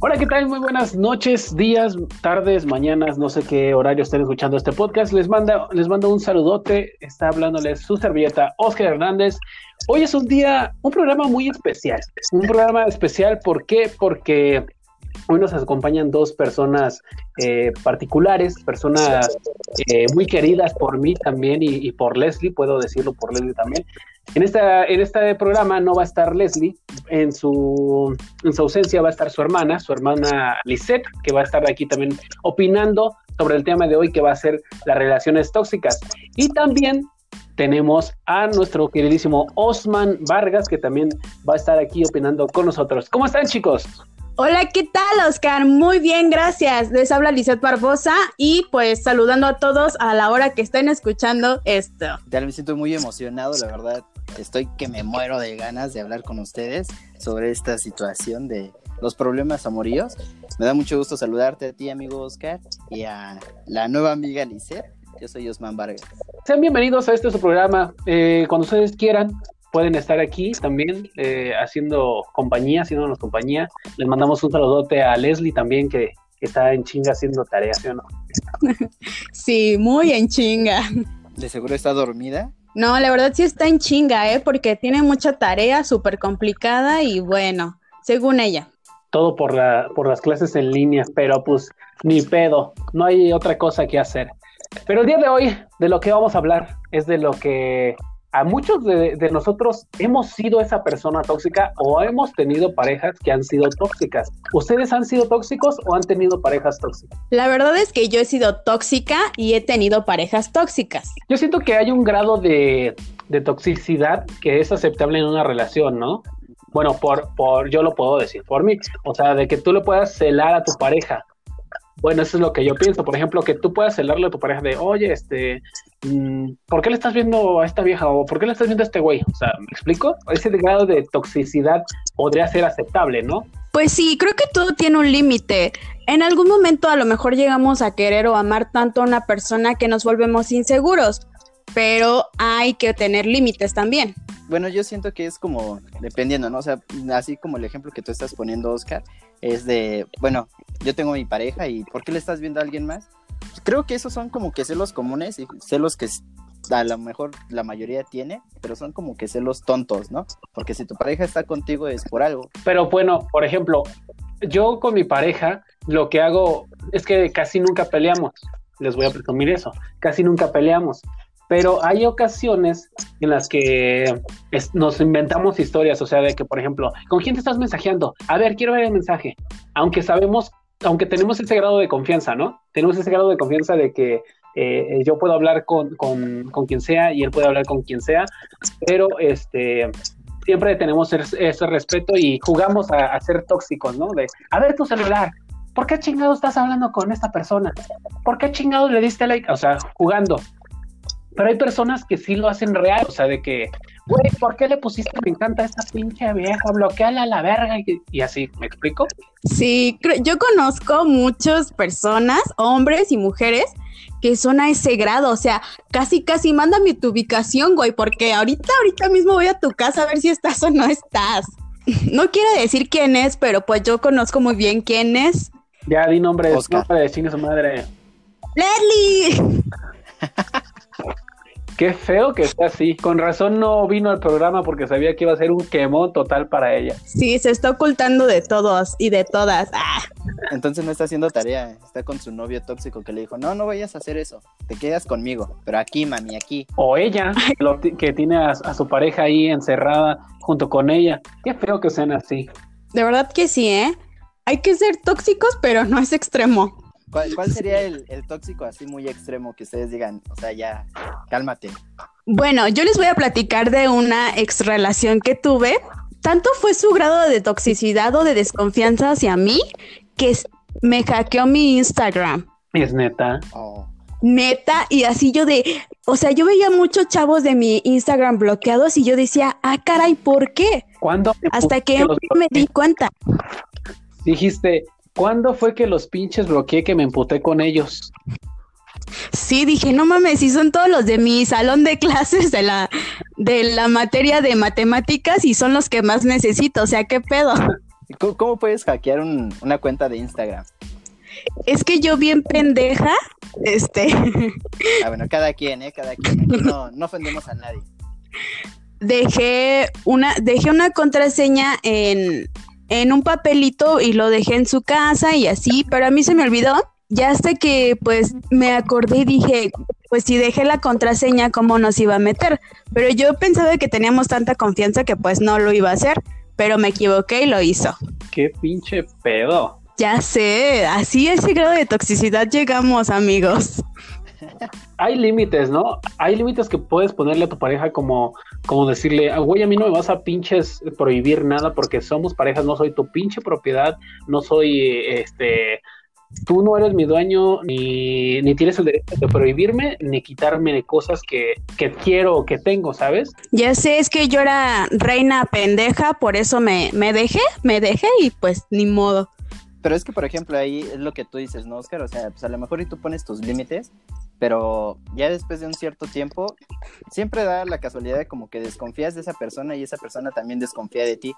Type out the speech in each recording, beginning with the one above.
Hola, ¿qué tal? Muy buenas noches, días, tardes, mañanas, no sé qué horario estén escuchando este podcast. Les manda, les mando un saludote. Está hablándoles su servilleta Oscar Hernández. Hoy es un día, un programa muy especial. Un programa especial, ¿por qué? Porque hoy nos acompañan dos personas eh, particulares, personas eh, muy queridas por mí también y, y, por Leslie, puedo decirlo por Leslie también. En, esta, en este programa no va a estar Leslie, en su, en su ausencia va a estar su hermana, su hermana Lisette, que va a estar aquí también opinando sobre el tema de hoy que va a ser las relaciones tóxicas. Y también tenemos a nuestro queridísimo Osman Vargas, que también va a estar aquí opinando con nosotros. ¿Cómo están chicos? Hola, ¿qué tal, Oscar? Muy bien, gracias. Les habla Lizeth Barbosa y pues saludando a todos a la hora que estén escuchando esto. Ya me siento muy emocionado, la verdad. Estoy que me muero de ganas de hablar con ustedes sobre esta situación de los problemas amoríos. Me da mucho gusto saludarte a ti, amigo Oscar, y a la nueva amiga Lizeth. Yo soy Osman Vargas. Sean bienvenidos a este su programa. Eh, cuando ustedes quieran, pueden estar aquí también eh, haciendo compañía, haciéndonos compañía. Les mandamos un saludote a Leslie también, que, que está en chinga haciendo tareas, ¿sí o no? sí, muy en chinga. ¿De seguro está dormida? No, la verdad sí está en chinga, ¿eh? Porque tiene mucha tarea súper complicada y bueno, según ella. Todo por, la, por las clases en línea, pero pues ni pedo, no hay otra cosa que hacer. Pero el día de hoy, de lo que vamos a hablar, es de lo que a muchos de, de, nosotros hemos sido esa persona tóxica o hemos tenido parejas que han sido tóxicas. ¿Ustedes han sido tóxicos o han tenido parejas tóxicas? La verdad es que yo he sido tóxica y he tenido parejas tóxicas. Yo siento que hay un grado de, de toxicidad que es aceptable en una relación, ¿no? Bueno, por, por, yo lo puedo decir por mí. O sea, de que tú le puedas celar a tu pareja, bueno, eso es lo que yo pienso. Por ejemplo, que tú puedas celarle a tu pareja de, oye, este, mmm, ¿por qué le estás viendo a esta vieja? O ¿por qué le estás viendo a este güey? O sea, ¿me explico? Ese grado de toxicidad podría ser aceptable, ¿no? Pues sí, creo que todo tiene un límite. En algún momento a lo mejor llegamos a querer o amar tanto a una persona que nos volvemos inseguros, pero hay que tener límites también. Bueno, yo siento que es como dependiendo, ¿no? O sea, así como el ejemplo que tú estás poniendo, Oscar, es de, bueno, yo tengo mi pareja y ¿por qué le estás viendo a alguien más? Creo que esos son como que celos comunes y celos que a lo mejor la mayoría tiene, pero son como que celos tontos, ¿no? Porque si tu pareja está contigo es por algo. Pero bueno, por ejemplo, yo con mi pareja lo que hago es que casi nunca peleamos. Les voy a presumir eso. Casi nunca peleamos pero hay ocasiones en las que nos inventamos historias, o sea, de que, por ejemplo, ¿con quién te estás mensajeando? A ver, quiero ver el mensaje. Aunque sabemos, aunque tenemos ese grado de confianza, ¿no? Tenemos ese grado de confianza de que eh, yo puedo hablar con, con, con, quien sea y él puede hablar con quien sea, pero este siempre tenemos ese, ese respeto y jugamos a, a, ser tóxicos, ¿no? De, a ver tu celular, ¿por qué chingado estás hablando con esta persona? ¿Por qué chingado le diste like? O sea, jugando pero hay personas que sí lo hacen real, o sea, de que, güey, ¿por qué le pusiste me encanta a esta pinche vieja? Bloqueala a la verga y, y, así, ¿me explico? Sí, yo conozco muchas personas, hombres y mujeres, que son a ese grado, o sea, casi, casi mándame tu ubicación, güey, porque ahorita, ahorita mismo voy a tu casa a ver si estás o no estás. No quiero decir quién es, pero pues yo conozco muy bien quién es. Ya di nombre, nombre de su madre. ¡Leslie! Qué feo que sea así. Con razón no vino al programa porque sabía que iba a ser un quemón total para ella. Sí, se está ocultando de todos y de todas. ¡Ah! Entonces no está haciendo tarea. Está con su novio tóxico que le dijo, no, no vayas a hacer eso. Te quedas conmigo. Pero aquí, mami, aquí. O ella, lo, que tiene a, a su pareja ahí encerrada junto con ella. Qué feo que sean así. De verdad que sí, ¿eh? Hay que ser tóxicos, pero no es extremo. ¿Cuál, ¿Cuál, sería el, el, tóxico así muy extremo que ustedes digan? O sea, ya, cálmate. Bueno, yo les voy a platicar de una ex relación que tuve. Tanto fue su grado de toxicidad o de desconfianza hacia mí que me hackeó mi Instagram. Es neta. Oh. Neta, y así yo de, o sea, yo veía muchos chavos de mi Instagram bloqueados y yo decía, ah, caray, ¿por qué? ¿Cuándo? Hasta que me di cuenta. Dijiste, ¿Cuándo fue que los pinches bloqueé que me emputé con ellos? Sí, dije, no mames, si son todos los de mi salón de clases de la, de la materia de matemáticas y son los que más necesito, o sea, ¿qué pedo? ¿Cómo, cómo puedes hackear un- una cuenta de Instagram? Es que yo bien pendeja, este, Ah, bueno, cada quien, ¿eh? Cada quien. Aquí no, no ofendemos a nadie. dejé una, dejé una contraseña en, en un papelito y lo dejé en su casa y así, pero a mí se me olvidó. Ya hasta que pues me acordé y dije, pues si dejé la contraseña, ¿cómo nos iba a meter? Pero yo pensaba que teníamos tanta confianza que pues no lo iba a hacer, pero me equivoqué y lo hizo. Qué pinche pedo. Ya sé, así ese grado de toxicidad llegamos, amigos. Hay límites, ¿no? Hay límites que puedes ponerle a tu pareja como, como decirle, "Ah, güey, a mí no me vas a pinches prohibir nada porque somos parejas, no soy tu pinche propiedad, no soy, este, tú no eres mi dueño, ni, ni tienes el derecho de prohibirme, ni quitarme cosas que, que quiero o que tengo, ¿sabes? Ya sé, es que yo era reina pendeja, por eso me, me dejé, me dejé y pues ni modo. Pero es que, por ejemplo, ahí es lo que tú dices, ¿no, Oscar? O sea, pues a lo mejor y tú pones tus límites, pero ya después de un cierto tiempo, siempre da la casualidad de como que desconfías de esa persona y esa persona también desconfía de ti.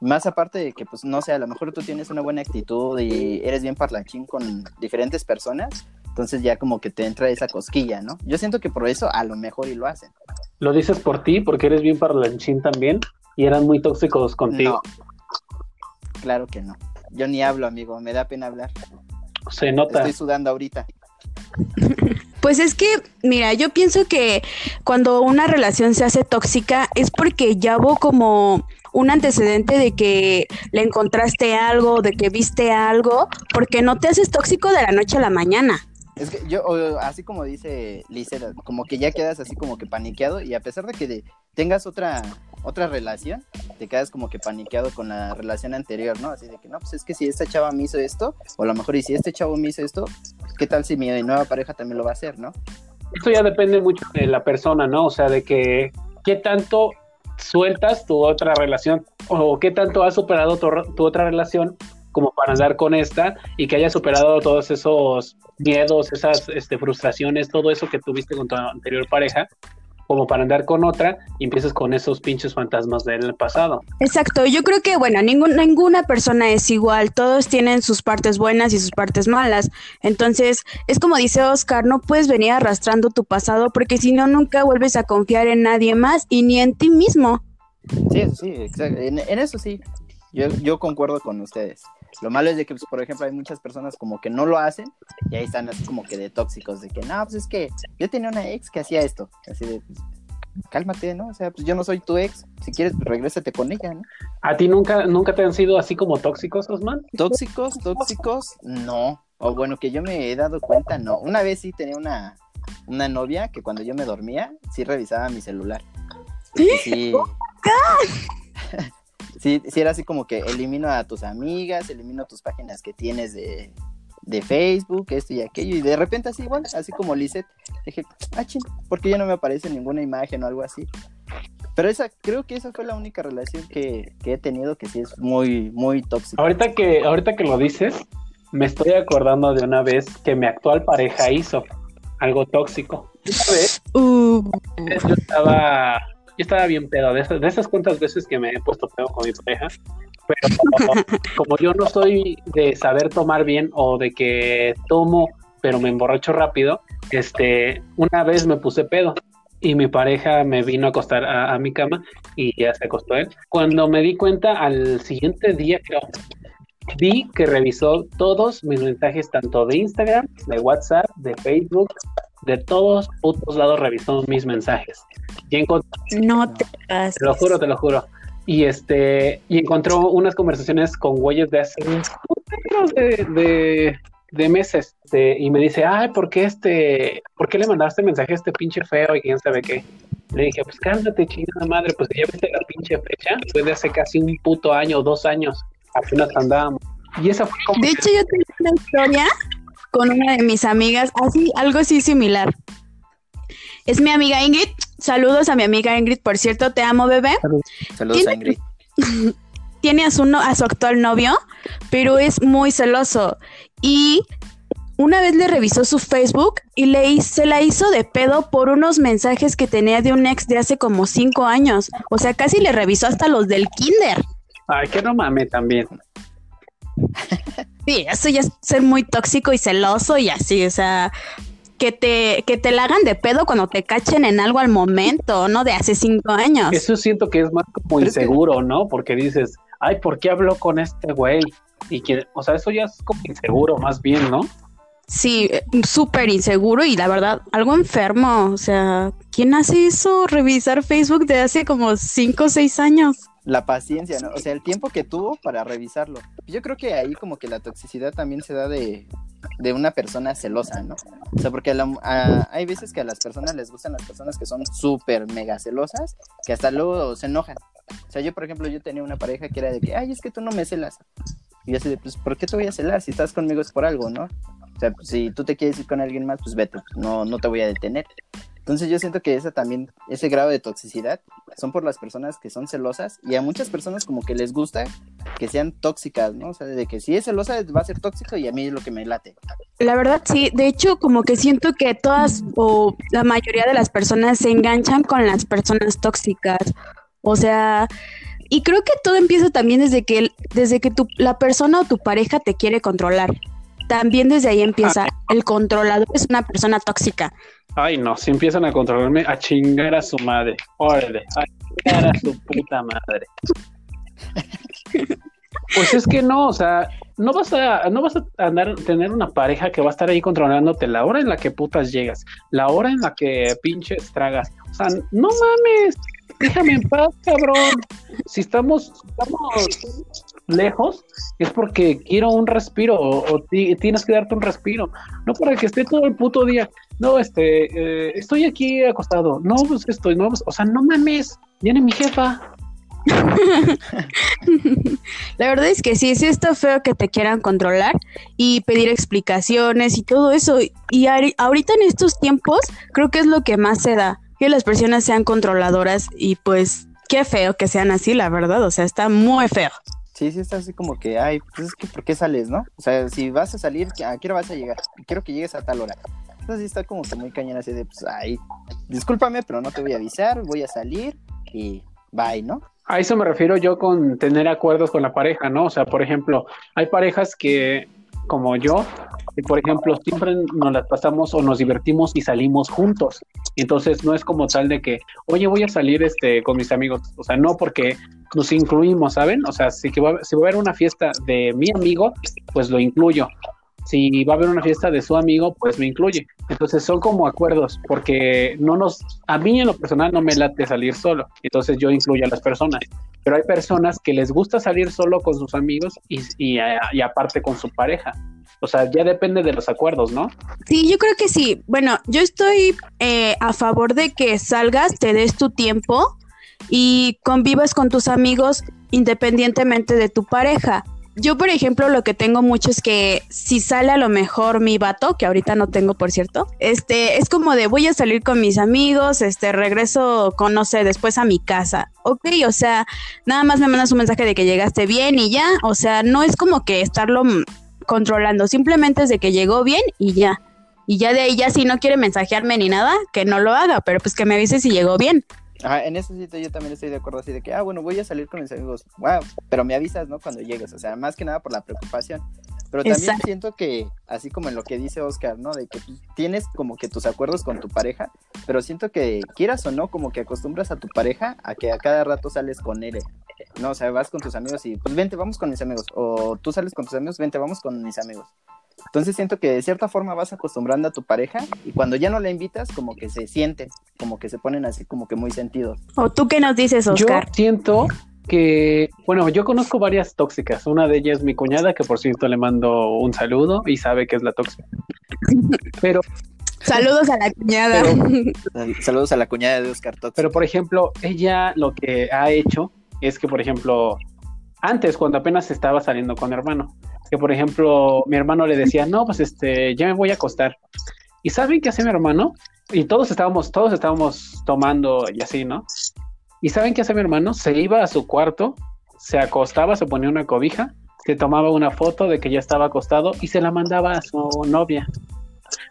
Más aparte de que, pues, no sé, a lo mejor tú tienes una buena actitud y eres bien parlachín con diferentes personas, entonces ya como que te entra esa cosquilla, ¿no? Yo siento que por eso a lo mejor y lo hacen. Lo dices por ti, porque eres bien parlanchín también, y eran muy tóxicos contigo. No. Claro que no. Yo ni hablo, amigo, me da pena hablar. Se nota. Estoy sudando ahorita. Pues es que, mira, yo pienso que cuando una relación se hace tóxica es porque ya hubo como un antecedente de que le encontraste algo, de que viste algo, porque no te haces tóxico de la noche a la mañana. Es que yo, así como dice Lizeth, como que ya quedas así como que paniqueado y a pesar de que tengas otra otra relación, te quedas como que paniqueado con la relación anterior, ¿no? Así de que, no, pues es que si esta chava me hizo esto, o a lo mejor y si este chavo me hizo esto, ¿qué tal si mi nueva pareja también lo va a hacer, ¿no? Esto ya depende mucho de la persona, ¿no? O sea, de que qué tanto sueltas tu otra relación o qué tanto has superado tu, tu otra relación como para andar con esta y que hayas superado todos esos miedos, esas este, frustraciones, todo eso que tuviste con tu anterior pareja, como para andar con otra y empieces con esos pinches fantasmas del pasado. Exacto, yo creo que, bueno, ningún- ninguna persona es igual, todos tienen sus partes buenas y sus partes malas. Entonces, es como dice Oscar, no puedes venir arrastrando tu pasado porque si no, nunca vuelves a confiar en nadie más y ni en ti mismo. Sí, sí, exacto. En, en eso sí, yo, yo concuerdo con ustedes. Lo malo es de que, pues, por ejemplo, hay muchas personas como que no lo hacen y ahí están así como que de tóxicos, de que, no, pues es que yo tenía una ex que hacía esto. Así de, pues, cálmate, ¿no? O sea, pues yo no soy tu ex. Si quieres, pues, regrésate con ella, ¿no? ¿A ti nunca, nunca te han sido así como tóxicos, Osman? Tóxicos, tóxicos, no. O bueno, que yo me he dado cuenta, no. Una vez sí tenía una, una novia que cuando yo me dormía, sí revisaba mi celular. Y sí. sí, sí era así como que elimino a tus amigas, elimino tus páginas que tienes de, de Facebook, esto y aquello. Y de repente así igual, así como Lizeth, dije, ah, ching, ¿por qué ya no me aparece ninguna imagen o algo así? Pero esa, creo que esa fue la única relación que, que he tenido que sí es muy, muy tóxica. Ahorita que, ahorita que lo dices, me estoy acordando de una vez que mi actual pareja hizo algo tóxico. Una vez Uh, yo estaba, yo estaba bien pedo, de esas, de esas cuantas veces que me he puesto pedo con mi pareja, pero como, yo no soy de saber tomar bien o de que tomo pero me emborracho rápido, este, una vez me puse pedo y mi pareja me vino a acostar a, a mi cama y ya se acostó él. Cuando me di cuenta al siguiente día, creo, vi que revisó todos mis mensajes, tanto de Instagram, de WhatsApp, de Facebook, de todos putos lados revisó mis mensajes. Y encontró, no te pases. te lo juro, te lo juro. Y este, y encontró unas conversaciones con güeyes de hace unos de, de, de meses. Este, y me dice, ay, ¿por qué este, por qué le mandaste mensaje a este pinche feo y quién sabe qué? Le dije, pues cálmate, chingada madre, pues ya viste la pinche fecha, fue de hace casi un puto año, dos años, apenas andábamos. Y esa fue como De hecho, yo tengo una historia con una de mis amigas, así, algo así similar. Es mi amiga Ingrid. Saludos a mi amiga Ingrid, por cierto, te amo, bebé. Saludos a Ingrid. Tiene a su, no- a su actual novio, pero es muy celoso. Y una vez le revisó su Facebook y le, se la hizo de pedo por unos mensajes que tenía de un ex de hace como cinco años. O sea, casi le revisó hasta los del kinder. Ay, que no mame también. Sí, eso ya es ser muy tóxico y celoso y así, o sea, que te, que te la hagan de pedo cuando te cachen en algo al momento, ¿no? De hace cinco años. Eso siento que es más como inseguro, ¿no? Porque dices, ay, ¿por qué habló con este güey? Y que, o sea, eso ya es como inseguro más bien, ¿no? Sí, súper inseguro y la verdad, algo enfermo. O sea, ¿quién hace eso? Revisar Facebook de hace como cinco o seis años. La paciencia, ¿no? O sea, el tiempo que tuvo para revisarlo. Yo creo que ahí como que la toxicidad también se da de, de una persona celosa, ¿no? O sea, porque hay veces que a las personas les gustan las personas que son súper mega celosas, que hasta luego se enojan. O sea, yo, por ejemplo, yo tenía una pareja que era de que, ay, es que tú no me celas. Y yo así de, pues, ¿por qué te voy a celar? Si estás conmigo es por algo, ¿no? O sea, pues, si tú te quieres ir con alguien más, pues vete, no, no te voy a detener. Entonces yo siento que esa también, ese grado de toxicidad son por las personas que son celosas y a muchas personas como que les gusta que sean tóxicas, ¿no? O sea, de que si es celosa va a ser tóxico y a mí es lo que me late. La verdad sí, de hecho como que siento que todas o la mayoría de las personas se enganchan con las personas tóxicas. O sea, y creo que todo empieza también desde que desde que tu, la persona o tu pareja te quiere controlar. También desde ahí empieza. Ah. El controlador es una persona tóxica. Ay, no, si empiezan a controlarme, a chingar a su madre. Órale, a chingar a su puta madre. Pues es que no, o sea, no vas a, no vas a andar, tener una pareja que va a estar ahí controlándote la hora en la que putas llegas, la hora en la que pinches tragas. O sea, no mames, déjame en paz, cabrón. Si estamos, estamos lejos, es porque quiero un respiro o, tienes que darte un respiro. No para que esté todo el puto día. No, este, eh, estoy aquí acostado. No, pues estoy, no, pues, o sea, no mames, viene mi jefa. La verdad es que sí, sí está feo que te quieran controlar y pedir explicaciones y todo eso. Y ahorita en estos tiempos creo que es lo que más se da, que las personas sean controladoras y pues qué feo que sean así, la verdad. O sea, está muy feo. Sí, sí, está así como que, ay, pues es que, ¿por qué sales, no? O sea, si vas a salir, ¿a qué hora vas a llegar? Quiero que llegues a tal hora. Entonces sí está como que muy cañón así de, pues, ay, discúlpame, pero no te voy a avisar, voy a salir y bye, ¿no? A eso me refiero yo con tener acuerdos con la pareja, ¿no? O sea, por ejemplo, hay parejas que, como yo, que por ejemplo, siempre nos las pasamos o nos divertimos y salimos juntos. Entonces, no es como tal de que, oye, voy a salir este, con mis amigos. O sea, no porque nos incluimos, ¿saben? O sea, si, que va, si va a haber una fiesta de mi amigo, pues lo incluyo si va a haber una fiesta de su amigo, pues me incluye. Entonces son como acuerdos, porque no nos, a mí en lo personal no me late salir solo, entonces yo incluyo a las personas. Pero hay personas que les gusta salir solo con sus amigos y, y, y aparte con su pareja. O sea, ya depende de los acuerdos, ¿no? Sí, yo creo que sí. Bueno, yo estoy eh, a favor de que salgas, te des tu tiempo y convivas con tus amigos independientemente de tu pareja yo, por ejemplo, lo que tengo mucho es que si sale a lo mejor mi vato, que ahorita no tengo, por cierto, este, es como de voy a salir con mis amigos, este, regreso con, no sé, después a mi casa. Ok, o sea, nada más me mandas un mensaje de que llegaste bien y ya, o sea, no es como que estarlo controlando, simplemente es de que llegó bien y ya. Y ya de ahí, ya si no quiere mensajearme ni nada, que no lo haga, pero pues que me avise si llegó bien. En ese sitio yo también estoy de acuerdo así de que, ah, bueno, voy a salir con mis amigos, wow, pero me avisas, ¿no? Cuando llegues, o sea, más que nada por la preocupación. Pero también siento que, así como en lo que dice Oscar, ¿no? De que tienes como que tus acuerdos con tu pareja, pero siento que quieras o no, como que acostumbras a tu pareja a que a cada rato sales con él, ¿no? O sea, vas con tus amigos y, pues vente, vamos con mis amigos. O tú sales con tus amigos, vente, vamos con mis amigos. Entonces siento que de cierta forma vas acostumbrando a tu pareja y cuando ya no la invitas, como que se sienten, como que se ponen así como que muy sentidos. ¿O tú qué nos dices, Oscar? Yo siento que, bueno, yo conozco varias tóxicas. Una de ellas es mi cuñada, que por cierto le mando un saludo y sabe que es la tóxica. Pero Saludos a la cuñada. saludos a la cuñada de Oscar Tóxico. Pero por ejemplo, ella lo que ha hecho es que, por ejemplo, antes, cuando apenas estaba saliendo con mi hermano, que por ejemplo mi hermano le decía, no, pues este, ya me voy a acostar. ¿Y saben qué hace mi hermano? Y todos estábamos, todos estábamos tomando y así, ¿no? ¿Y saben qué hace mi hermano? Se iba a su cuarto, se acostaba, se ponía una cobija, se tomaba una foto de que ya estaba acostado y se la mandaba a su novia.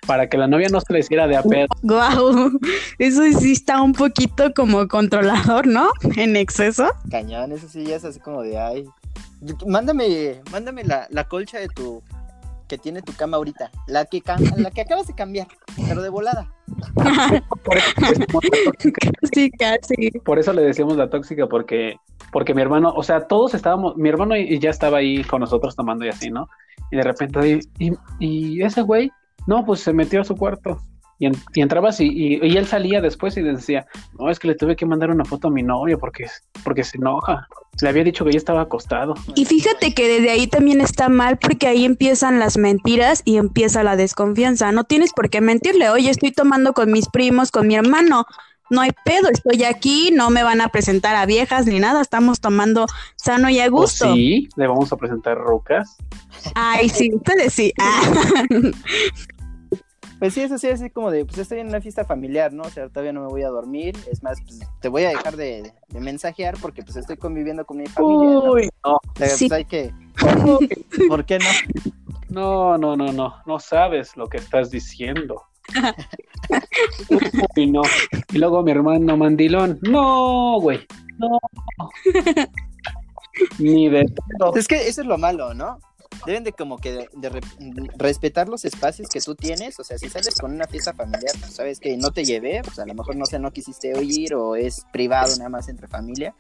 Para que la novia no se le hiciera de a pedo. Guau, eso sí está un poquito como controlador, ¿no? En exceso. Cañón, eso sí ya es así como de ay. Mándame, mándame la, la colcha de tu que tiene tu cama ahorita, la que la que acabas de cambiar, pero de volada. Por eso, la tóxica, Sí, casi. por eso le decíamos la tóxica, porque, porque mi hermano, o sea, todos estábamos, mi hermano y- y ya estaba ahí con nosotros tomando y así, ¿no? Y de repente, y, y, y ese güey, no, pues se metió a su cuarto. Y, en- y entrabas y, y, él salía después y decía, no, es que le tuve que mandar una foto a mi novio porque, porque se enoja. Le había dicho que ya estaba acostado. Y fíjate que desde ahí también está mal porque ahí empiezan las mentiras y empieza la desconfianza. No tienes por qué mentirle. Oye, estoy tomando con mis primos, con mi hermano. No hay pedo, estoy aquí, no me van a presentar a viejas ni nada, estamos tomando sano y a ¿O gusto. sí? Le vamos a presentar rucas. Ay, sí, ustedes sí. Ah. Pues sí, eso sí, así como de, pues estoy en una fiesta familiar, ¿no? O sea, todavía no me voy a dormir. Es más, pues, te voy a dejar de, de mensajear porque pues estoy conviviendo con mi familia. ¿no? Uy, no, Pero, Sí. pues hay que, ¿por qué no? no, no, no, no, no sabes lo que estás diciendo. Uy, no. Y luego mi hermano mandilón, no, güey, no. Ni de. Es que eso es lo malo, ¿no? Deben de como que de, de re- respetar los espacios que tú tienes, o sea, si sales con una fiesta familiar, pues sabes que no te llevé, pues a lo mejor no sé, no quisiste oír o es privado nada más entre familia,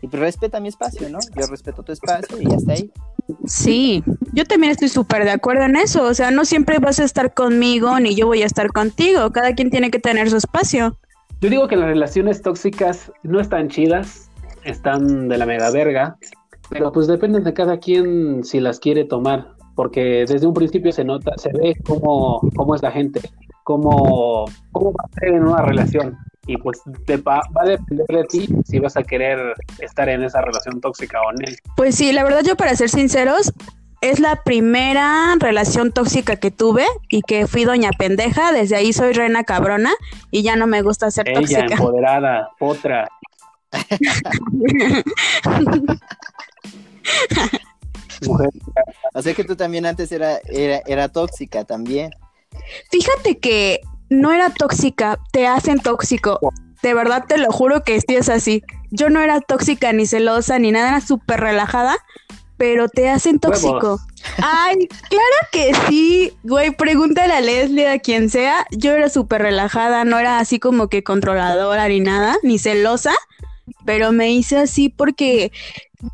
y pues respeta mi espacio, ¿no? Yo respeto tu espacio y ya está ahí. Sí, yo también estoy súper de acuerdo en eso. O sea, no siempre vas a estar conmigo ni yo voy a estar contigo. Cada quien tiene que tener su espacio. Yo digo que las relaciones tóxicas no están chidas, están de la mega verga, pero pues depende de cada quien si las quiere tomar, porque desde un principio se nota, se ve cómo, cómo es la gente, cómo, cómo va a ser en una relación. Y pues te va, va a depender de ti si vas a querer estar en esa relación tóxica o no. Pues sí, la verdad yo para ser sinceros, es la primera relación tóxica que tuve y que fui doña pendeja. Desde ahí soy reina cabrona y ya no me gusta ser Ella, tóxica. empoderada, otra. Mujer, O sea que tú también antes era, era, era tóxica también. Fíjate que no era tóxica, te hacen tóxico. De verdad te lo juro que sí es así. Yo no era tóxica ni celosa ni nada, era súper relajada, pero te hacen tóxico. Huevos. Ay, claro que sí, güey, pregúntale a Leslie, a quien sea. Yo era súper relajada, no era así como que controladora ni nada, ni celosa, pero me hice así porque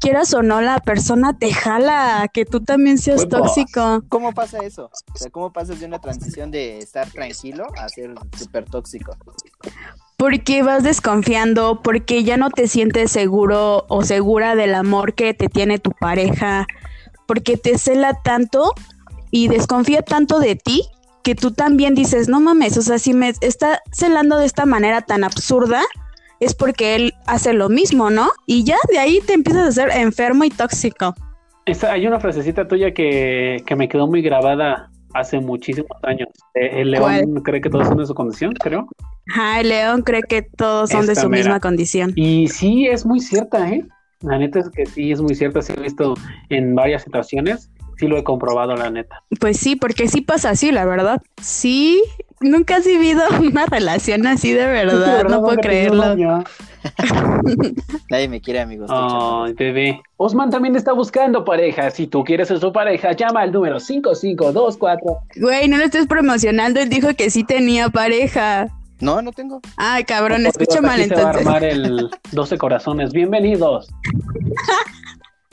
quieras o no, la persona te jala que tú también seas tóxico. ¿Cómo pasa eso? O sea, ¿cómo pasas de una transición de estar tranquilo a ser súper tóxico? Porque vas desconfiando, porque ya no te sientes seguro o segura del amor que te tiene tu pareja, porque te cela tanto y desconfía tanto de ti que tú también dices, no mames, o sea, si me está celando de esta manera tan absurda, es porque él hace lo mismo, ¿no? Y ya de ahí te empiezas a ser enfermo y tóxico. Hay una frasecita tuya que, que me quedó muy grabada hace muchísimos años. Eh, El león ¿Cuál? cree que todos son de su condición, creo. Ajá, el león cree que todos son de su mera. misma condición. Y sí, es muy cierta, ¿eh? La neta es que sí, es muy cierta. Sí, lo he visto en varias situaciones. Sí, lo he comprobado, la neta. Pues sí, porque sí pasa así, la verdad. Sí, nunca has vivido una relación así de verdad, no puedo creerlo. Nadie me quiere, amigos. Ay, bebé. Osman también está buscando pareja. Si tú quieres ser su pareja, llama al número 5524. Güey, no lo estés promocionando, él dijo que sí tenía pareja. No, no tengo. Ay, cabrón, escucha mal se va a entonces. armar el 12 corazones. Bienvenidos.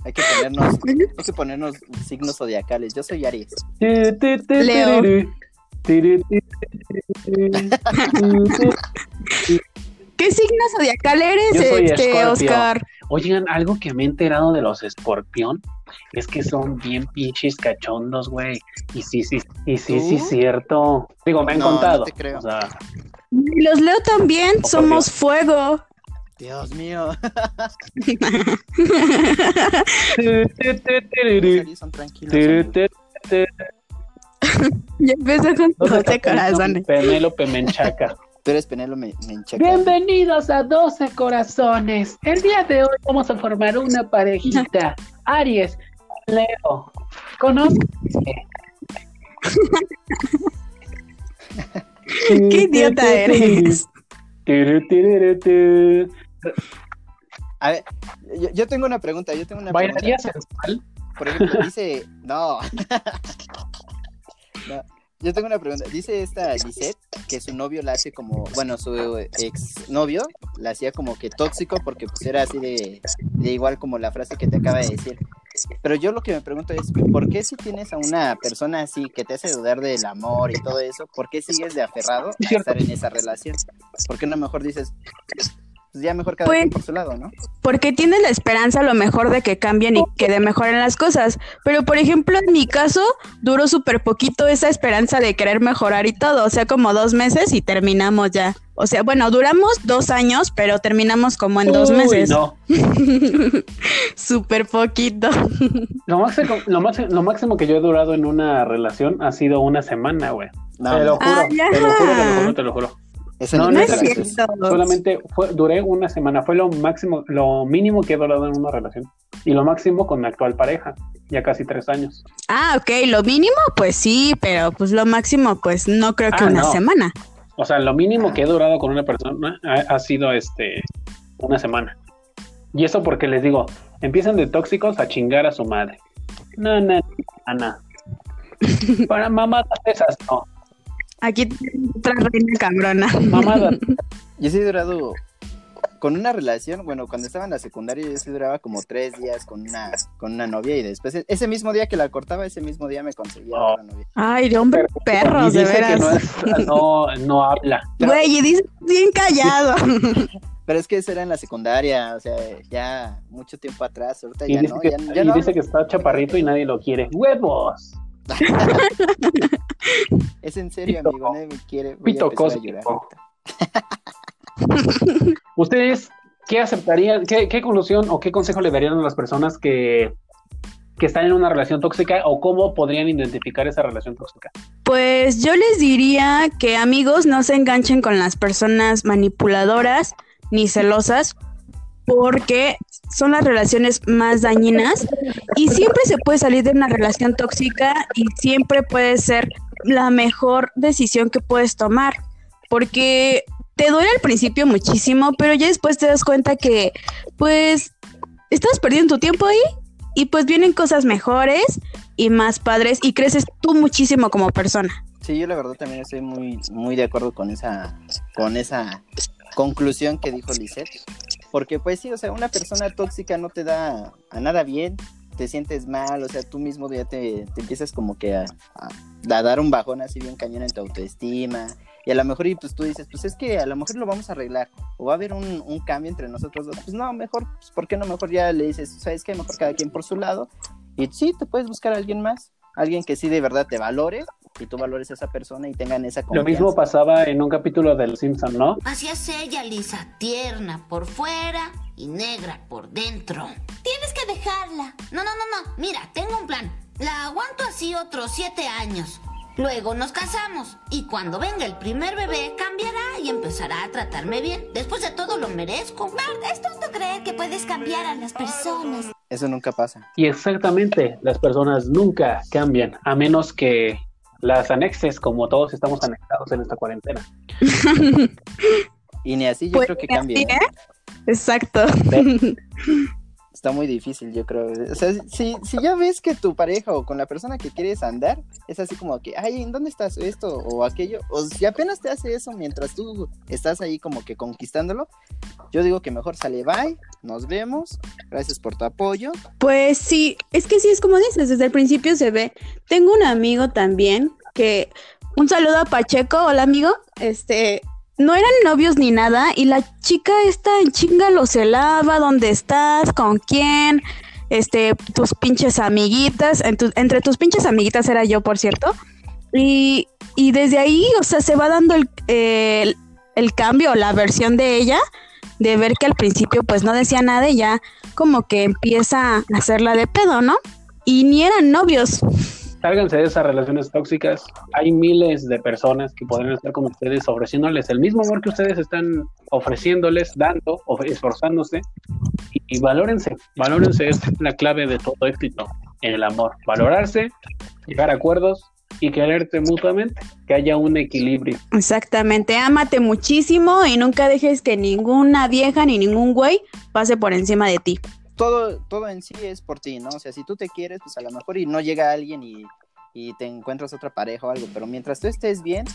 Hay que ponernos, hay que ponernos signos zodiacales. Yo soy Aries. Leo. ¿Qué signo zodiacal eres, Yo soy este. Oscar? Oigan, algo que me he enterado de los escorpión es que son bien pinches cachondos, güey. Y sí, sí, y sí, sí, cierto. Digo, me han No, no contado. te creo. O sea, Y Los leo también, somos Dios. fuego. Dios mío. Los Aries son tranquilos. Ya empezó con 12 corazones. Penélope Menchaca. Tú eres Penélope Menchaca. Bienvenidos a 12 corazones. El día de hoy vamos a formar una parejita. Aries, Leo, conozco. Qué idiota eres. A ver, yo, yo tengo una pregunta, yo tengo una pregunta. Por ejemplo, dice, no. No, Yo tengo una pregunta. Dice esta Lisette que su novio la hace como, bueno, su ex novio la hacía como que tóxico porque pues era así de, de igual como la frase que te acaba de decir. Pero yo lo que me pregunto es, ¿por qué si tienes a una persona así que te hace dudar del amor y todo eso, ¿por qué sigues de aferrado a estar en esa relación? ¿Por qué no mejor dices, pues ya mejor cada Pues- quien por su lado, ¿no? Porque tienes la esperanza a lo mejor de que cambien y que de mejoren las cosas. Pero por ejemplo, en mi caso, duró súper poquito esa esperanza de querer mejorar y todo. O sea, como dos meses y terminamos ya. O sea, bueno, duramos dos años, pero terminamos como en dos meses. No. Súper poquito. Lo máximo, lo, máximo, lo máximo que yo he durado en una relación ha sido una semana, güey. No, te lo juro, Ah, te lo juro, te lo juro, te lo juro. Eso no, no es cierto. Solamente fue, duré una semana, fue lo máximo, lo mínimo que he durado en una relación. Y lo máximo con mi actual pareja, ya casi tres años. Ah, ok, lo mínimo, pues sí, pero pues lo máximo, pues no creo que Ah, una no. semana. O sea, lo mínimo que he durado con una persona ha, ha sido este una semana. Y eso porque les digo, empiezan de tóxicos a chingar a su madre. No, no, no, no. Para mamadas esas, no. Aquí otra reina cabrona. Mamadas. Yo sí he durado con una relación, bueno, cuando estaba en la secundaria yo sí duraba como tres días con una, con una novia y después e- ese mismo día que la cortaba, ese mismo día me conseguía Oh. otra novia. Ay, de hombre perros, y de que veras. no, es- no, no habla. Güey, y dice bien callado. Pero es que eso era en la secundaria, o sea, ya mucho tiempo atrás, ahorita Y ya dice, no, que, ya, ya y no dice hablo. que está chaparrito y nadie lo quiere. ¡Huevos! Es en serio, Pito- amigo, nadie me quiere. Voy pito cósmico. ¿Ustedes qué aceptarían, qué, qué conclusión o qué consejo le darían a las personas que, que están en una relación tóxica o cómo podrían identificar esa relación tóxica? Pues yo les diría que amigos no se enganchen con las personas manipuladoras ni celosas porque son las relaciones más dañinas y siempre se puede salir de una relación tóxica y siempre puede ser la mejor decisión que puedes tomar porque te duele al principio muchísimo, pero ya después te das cuenta que pues estás perdiendo tu tiempo ahí y pues vienen cosas mejores y más padres y creces tú muchísimo como persona. Sí, yo la verdad también estoy muy, muy de acuerdo con esa, con esa conclusión que dijo Lisette. Porque pues sí, o sea, una persona tóxica no te da a nada bien, te sientes mal, o sea, tú mismo ya te, te empiezas como que a, a- a dar un bajón así bien cañón en tu autoestima. Y a lo mejor y pues tú dices, pues es que a lo mejor lo vamos a arreglar, o va a haber un, un cambio entre nosotros dos. Pues no, mejor, pues ¿por qué no? Mejor ya le dices, ¿sabes qué? Mejor cada quien por su lado. Y sí, te puedes buscar a alguien más, alguien que sí de verdad te valore y tú valores a esa persona y tengan esa Lo confianza. mismo pasaba en un capítulo del Simpson, ¿no? Así es ella, Lisa, tierna por fuera y negra por dentro. Tienes que dejarla. No, no, no, no. Mira, tengo un plan. La aguanto así otros siete años. Luego nos casamos y cuando venga el primer bebé cambiará y empezará a tratarme bien. Después de todo lo merezco. Bart, es tonto creer que puedes cambiar a las personas. Eso nunca pasa. Y exactamente, las personas nunca cambian, a menos que las anexes, como todos estamos anexados en esta cuarentena. Y ni así yo Pues, creo que cambie. ¿eh? ¿eh? Exacto. Está muy difícil, yo creo. O sea, si, si ya ves que tu pareja o con la persona que quieres andar es así como que, ay, ¿en dónde estás? Esto o aquello. O si apenas te hace eso mientras tú estás ahí como que conquistándolo, yo digo que mejor sale, bye, nos vemos, gracias por tu apoyo. Pues sí, es que sí es como dices, desde el principio se ve. Tengo un amigo también que un saludo a Pacheco, hola amigo. Este, no eran novios ni nada y la chica esta en chinga lo celaba, ¿dónde estás? ¿Con quién? Este, tus pinches amiguitas, entre tus pinches amiguitas era yo, por cierto. Y, y desde ahí, o sea, se va dando el, el, el cambio, la versión de ella, de ver que al principio pues no decía nada y ya como que empieza a hacerla de pedo, ¿no? Y ni eran novios. Sálganse de esas relaciones tóxicas. Hay miles de personas que podrían estar con ustedes ofreciéndoles el mismo amor que ustedes están ofreciéndoles, dando, esforzándose. Y, y valórense, valórense, es la clave de todo éxito en el amor. Valorarse, llegar a acuerdos y quererte mutuamente, que haya un equilibrio. Exactamente, ámate muchísimo y nunca dejes que ninguna vieja ni ningún güey pase por encima de ti. Todo, todo en sí es por ti, ¿no? O sea, si tú te quieres, pues a lo mejor y no llega alguien y, y te encuentras otra pareja o algo, pero mientras tú estés bien,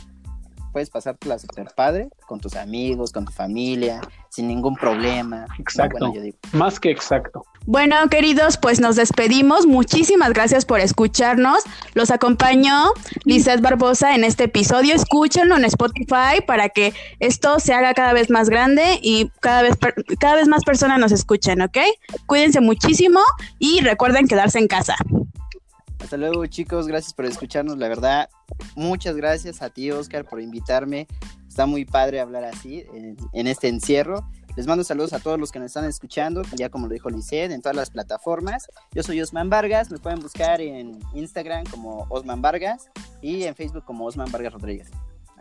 puedes pasártela super padre con tus amigos, con tu familia, sin ningún problema. Exacto. Bueno, yo digo. Más que exacto. Bueno, queridos, pues nos despedimos. Muchísimas gracias por escucharnos. Los acompañó Lizeth Barbosa en este episodio. Escúchenlo en Spotify para que esto se haga cada vez más grande y cada vez, per- cada vez más personas nos escuchen, ¿ok? Cuídense muchísimo y recuerden quedarse en casa. Hasta luego, chicos. Gracias por escucharnos. La verdad, muchas gracias a ti, Oscar, por invitarme. Está muy padre hablar así en, en este encierro. Les mando saludos a todos los que nos están escuchando, ya como lo dijo Lisset, en todas las plataformas. Yo soy Osman Vargas, me pueden buscar en Instagram como Osman Vargas y en Facebook como Osman Vargas Rodríguez.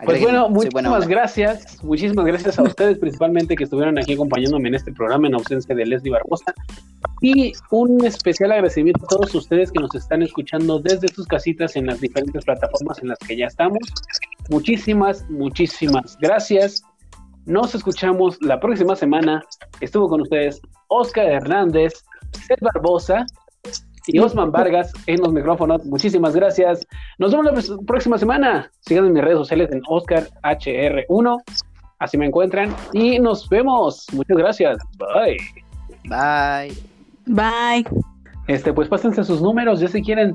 Pues bueno, muchísimas gracias, muchísimas gracias a ustedes principalmente que estuvieron aquí acompañándome en este programa en ausencia de Leslie Barbosa y un especial agradecimiento a todos ustedes que nos están escuchando desde sus casitas en las diferentes plataformas en las que ya estamos. Muchísimas, muchísimas gracias. Nos escuchamos la próxima semana. Estuvo con ustedes Oscar Hernández, Seth Barbosa y Osman Vargas en los micrófonos. Muchísimas gracias. Nos vemos la pr- próxima semana. Sigan en mis redes sociales en OscarHR1. Así me encuentran. Y nos vemos. Muchas gracias. Bye. Bye. Bye. Este, pues pásense sus números, ya si quieren.